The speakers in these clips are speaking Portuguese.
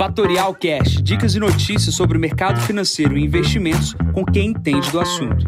Fatorial Cash, dicas e notícias sobre o mercado financeiro e investimentos com quem entende do assunto.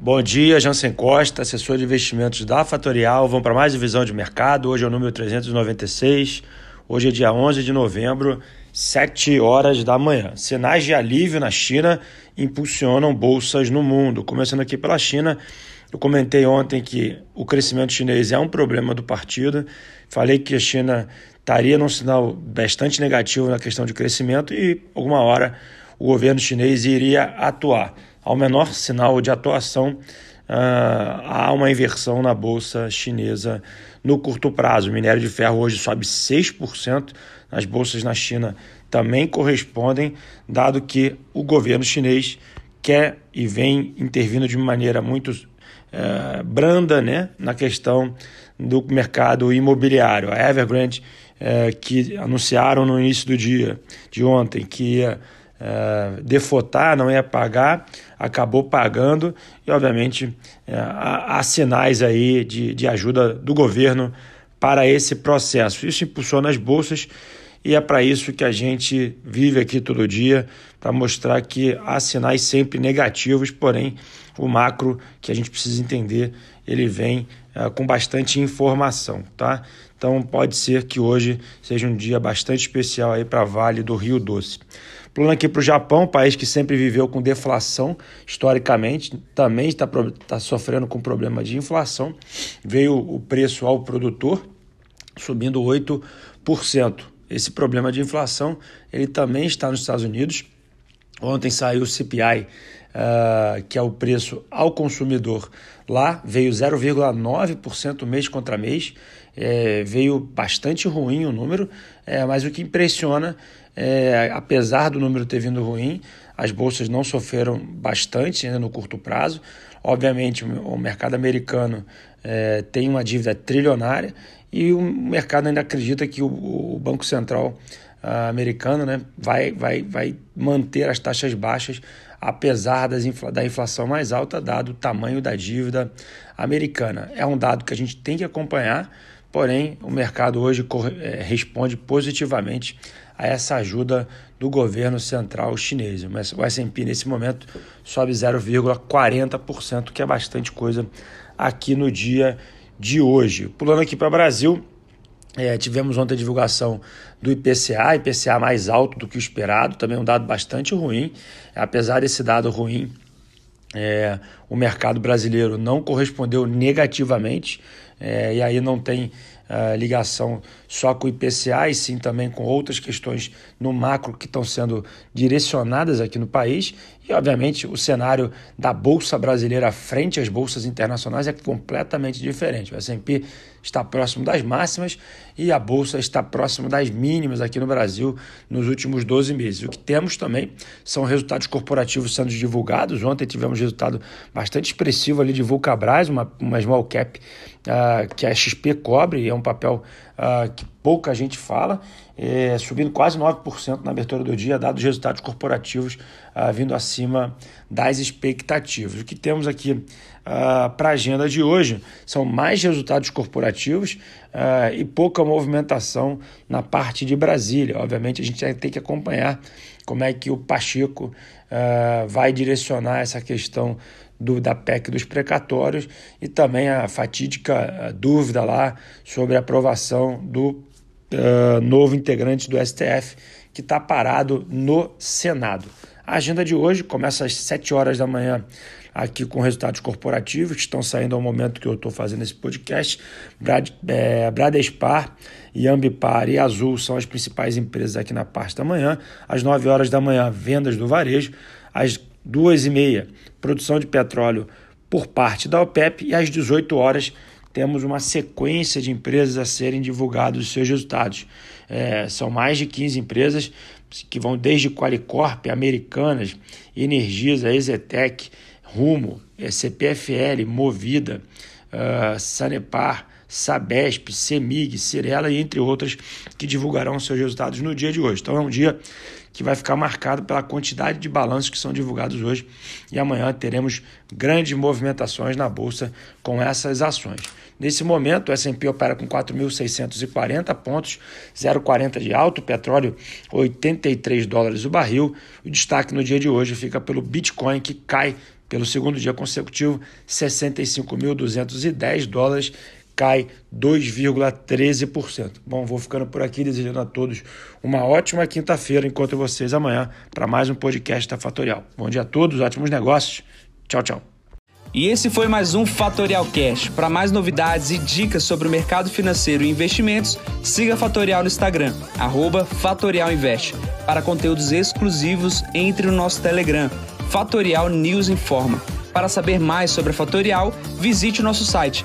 Bom dia, Jansen Costa, assessor de investimentos da Fatorial. Vamos para mais divisão de mercado. Hoje é o número 396. Hoje é dia 11 de novembro, 7 horas da manhã. Sinais de alívio na China impulsionam bolsas no mundo. Começando aqui pela China, eu comentei ontem que o crescimento chinês é um problema do partido. Falei que a China estaria num sinal bastante negativo na questão de crescimento e, alguma hora, o governo chinês iria atuar. Ao menor sinal de atuação, uh, há uma inversão na bolsa chinesa no curto prazo. O minério de ferro hoje sobe 6%, as bolsas na China também correspondem, dado que o governo chinês quer e vem intervindo de maneira muito é, branda né, na questão do mercado imobiliário. A Evergrande, é, que anunciaram no início do dia, de ontem, que ia é, defotar, não ia pagar, acabou pagando e, obviamente, há, há, sinais aí de, de ajuda do governo para esse processo. Isso impulsiona as bolsas e é para isso que a gente vive aqui todo dia, para mostrar que há sinais sempre negativos, porém o macro que a gente precisa entender, ele vem uh, com bastante informação, tá? Então pode ser que hoje seja um dia bastante especial aí para Vale do Rio Doce. Pulando aqui para o Japão, país que sempre viveu com deflação historicamente, também está tá sofrendo com problema de inflação. Veio o preço ao produtor subindo 8%. Esse problema de inflação ele também está nos Estados Unidos. Ontem saiu o CPI, uh, ah, que é o preço ao consumidor. Lá veio 0,9% mês contra mês. É, veio bastante ruim o número, é, mas o que impressiona é, apesar do número ter vindo ruim, as bolsas não sofreram bastante ainda no curto prazo. Obviamente, o mercado americano é, tem uma dívida trilionária e o mercado ainda acredita que o, o Banco Central uh, americano né, vai, vai, vai manter as taxas baixas, apesar das infla, da inflação mais alta, dado o tamanho da dívida americana. É um dado que a gente tem que acompanhar, porém, o mercado hoje corre, é, responde positivamente a essa ajuda do governo central chinês. O S&P nesse momento sobe 0,40%, que é bastante coisa aqui no dia de hoje. Pulando aqui para o Brasil, é, tivemos ontem a divulgação do IPCA, IPCA mais alto do que o esperado, também um dado bastante ruim. Apesar desse dado ruim, é, o mercado brasileiro não correspondeu negativamente, é, e aí não tem ligação só com o IPCA, e sim também com outras questões no macro que estão sendo direcionadas aqui no país. E, obviamente, o cenário da Bolsa Brasileira frente às bolsas internacionais é completamente diferente. O S&P está próximo das máximas e a Bolsa está próximo das mínimas aqui no Brasil nos últimos 12 meses. O que temos também são resultados corporativos sendo divulgados. Ontem tivemos resultado bastante expressivo ali de Vulcabras, uma, uma small cap uh, que a XP cobre, é um papel uh, que pouca gente fala, é, subindo quase 9% na abertura do dia, dados resultados corporativos uh, vindo acima das expectativas. O que temos aqui uh, para a agenda de hoje são mais resultados corporativos uh, e pouca movimentação na parte de Brasília. Obviamente, a gente ter que acompanhar como é que o Pacheco vai direcionar essa questão do, da PEC dos precatórios e também a fatídica dúvida lá sobre a aprovação do uh, novo integrante do STF que está parado no Senado. A agenda de hoje começa às 7 horas da manhã aqui com resultados corporativos que estão saindo ao momento que eu estou fazendo esse podcast. Brad, é, Bradespar, Ambipar e Azul são as principais empresas aqui na parte da manhã. Às 9 horas da manhã, vendas do varejo. Às 2 e meia, produção de petróleo por parte da OPEP. E às 18 horas, temos uma sequência de empresas a serem divulgados os seus resultados. É, são mais de 15 empresas que vão desde Qualicorp, Americanas, Energisa, Exetec, Rumo, é, CPFL, Movida, uh, Sanepar, Sabesp, Semig, Cirela e entre outras que divulgarão seus resultados no dia de hoje. Então é um dia que vai ficar marcado pela quantidade de balanços que são divulgados hoje e amanhã teremos grandes movimentações na bolsa com essas ações. Nesse momento, o S&P opera com 4.640 pontos, 0,40 de alto, petróleo 83 dólares o barril. O destaque no dia de hoje fica pelo Bitcoin, que cai pelo segundo dia consecutivo, 65.210 dólares, cai 2,13%. Bom, vou ficando por aqui desejando a todos uma ótima quinta-feira. Encontro vocês amanhã para mais um podcast da Fatorial. Bom dia a todos, ótimos negócios. Tchau, tchau. E esse foi mais um Fatorial Cash. Para mais novidades e dicas sobre o mercado financeiro e investimentos, siga a Fatorial no Instagram, @fatorialinvest. Para conteúdos exclusivos, entre no nosso Telegram, Fatorial News Informa. Para saber mais sobre a Fatorial, visite o nosso site